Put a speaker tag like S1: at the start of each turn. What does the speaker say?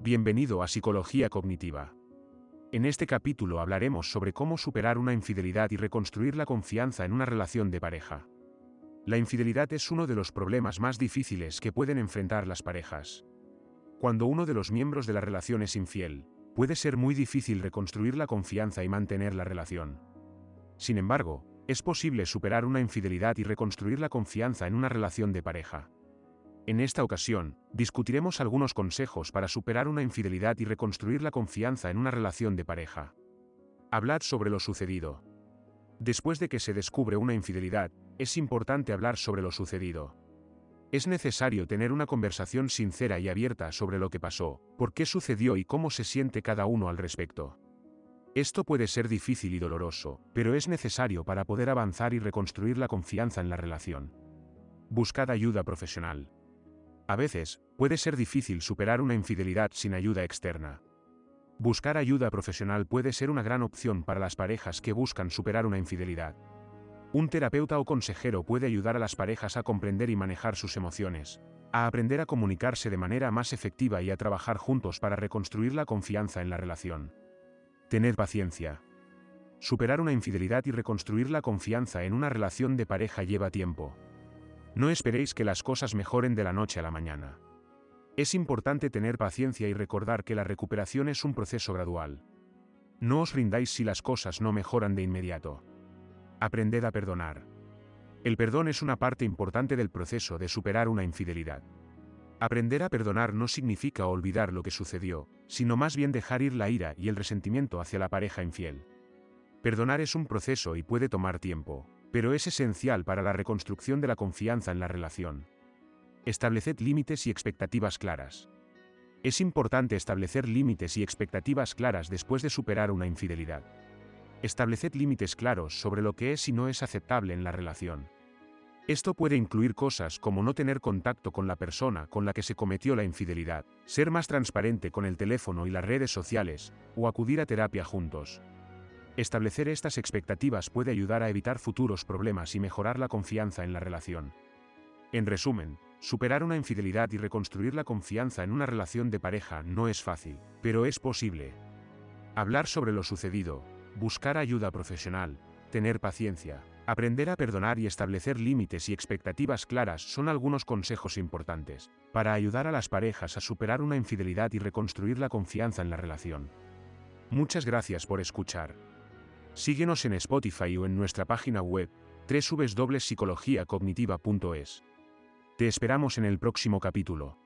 S1: Bienvenido a Psicología Cognitiva. En este capítulo hablaremos sobre cómo superar una infidelidad y reconstruir la confianza en una relación de pareja. La infidelidad es uno de los problemas más difíciles que pueden enfrentar las parejas. Cuando uno de los miembros de la relación es infiel, puede ser muy difícil reconstruir la confianza y mantener la relación. Sin embargo, es posible superar una infidelidad y reconstruir la confianza en una relación de pareja. En esta ocasión, discutiremos algunos consejos para superar una infidelidad y reconstruir la confianza en una relación de pareja. Hablad sobre lo sucedido. Después de que se descubre una infidelidad, es importante hablar sobre lo sucedido. Es necesario tener una conversación sincera y abierta sobre lo que pasó, por qué sucedió y cómo se siente cada uno al respecto. Esto puede ser difícil y doloroso, pero es necesario para poder avanzar y reconstruir la confianza en la relación. Buscad ayuda profesional. A veces, puede ser difícil superar una infidelidad sin ayuda externa. Buscar ayuda profesional puede ser una gran opción para las parejas que buscan superar una infidelidad. Un terapeuta o consejero puede ayudar a las parejas a comprender y manejar sus emociones, a aprender a comunicarse de manera más efectiva y a trabajar juntos para reconstruir la confianza en la relación. Tened paciencia. Superar una infidelidad y reconstruir la confianza en una relación de pareja lleva tiempo. No esperéis que las cosas mejoren de la noche a la mañana. Es importante tener paciencia y recordar que la recuperación es un proceso gradual. No os rindáis si las cosas no mejoran de inmediato. Aprended a perdonar. El perdón es una parte importante del proceso de superar una infidelidad. Aprender a perdonar no significa olvidar lo que sucedió, sino más bien dejar ir la ira y el resentimiento hacia la pareja infiel. Perdonar es un proceso y puede tomar tiempo, pero es esencial para la reconstrucción de la confianza en la relación. Estableced límites y expectativas claras. Es importante establecer límites y expectativas claras después de superar una infidelidad. Estableced límites claros sobre lo que es y no es aceptable en la relación. Esto puede incluir cosas como no tener contacto con la persona con la que se cometió la infidelidad, ser más transparente con el teléfono y las redes sociales, o acudir a terapia juntos. Establecer estas expectativas puede ayudar a evitar futuros problemas y mejorar la confianza en la relación. En resumen, superar una infidelidad y reconstruir la confianza en una relación de pareja no es fácil, pero es posible. Hablar sobre lo sucedido, buscar ayuda profesional, tener paciencia, aprender a perdonar y establecer límites y expectativas claras son algunos consejos importantes para ayudar a las parejas a superar una infidelidad y reconstruir la confianza en la relación. Muchas gracias por escuchar. Síguenos en Spotify o en nuestra página web, www.psicologiacognitiva.es. Te esperamos en el próximo capítulo.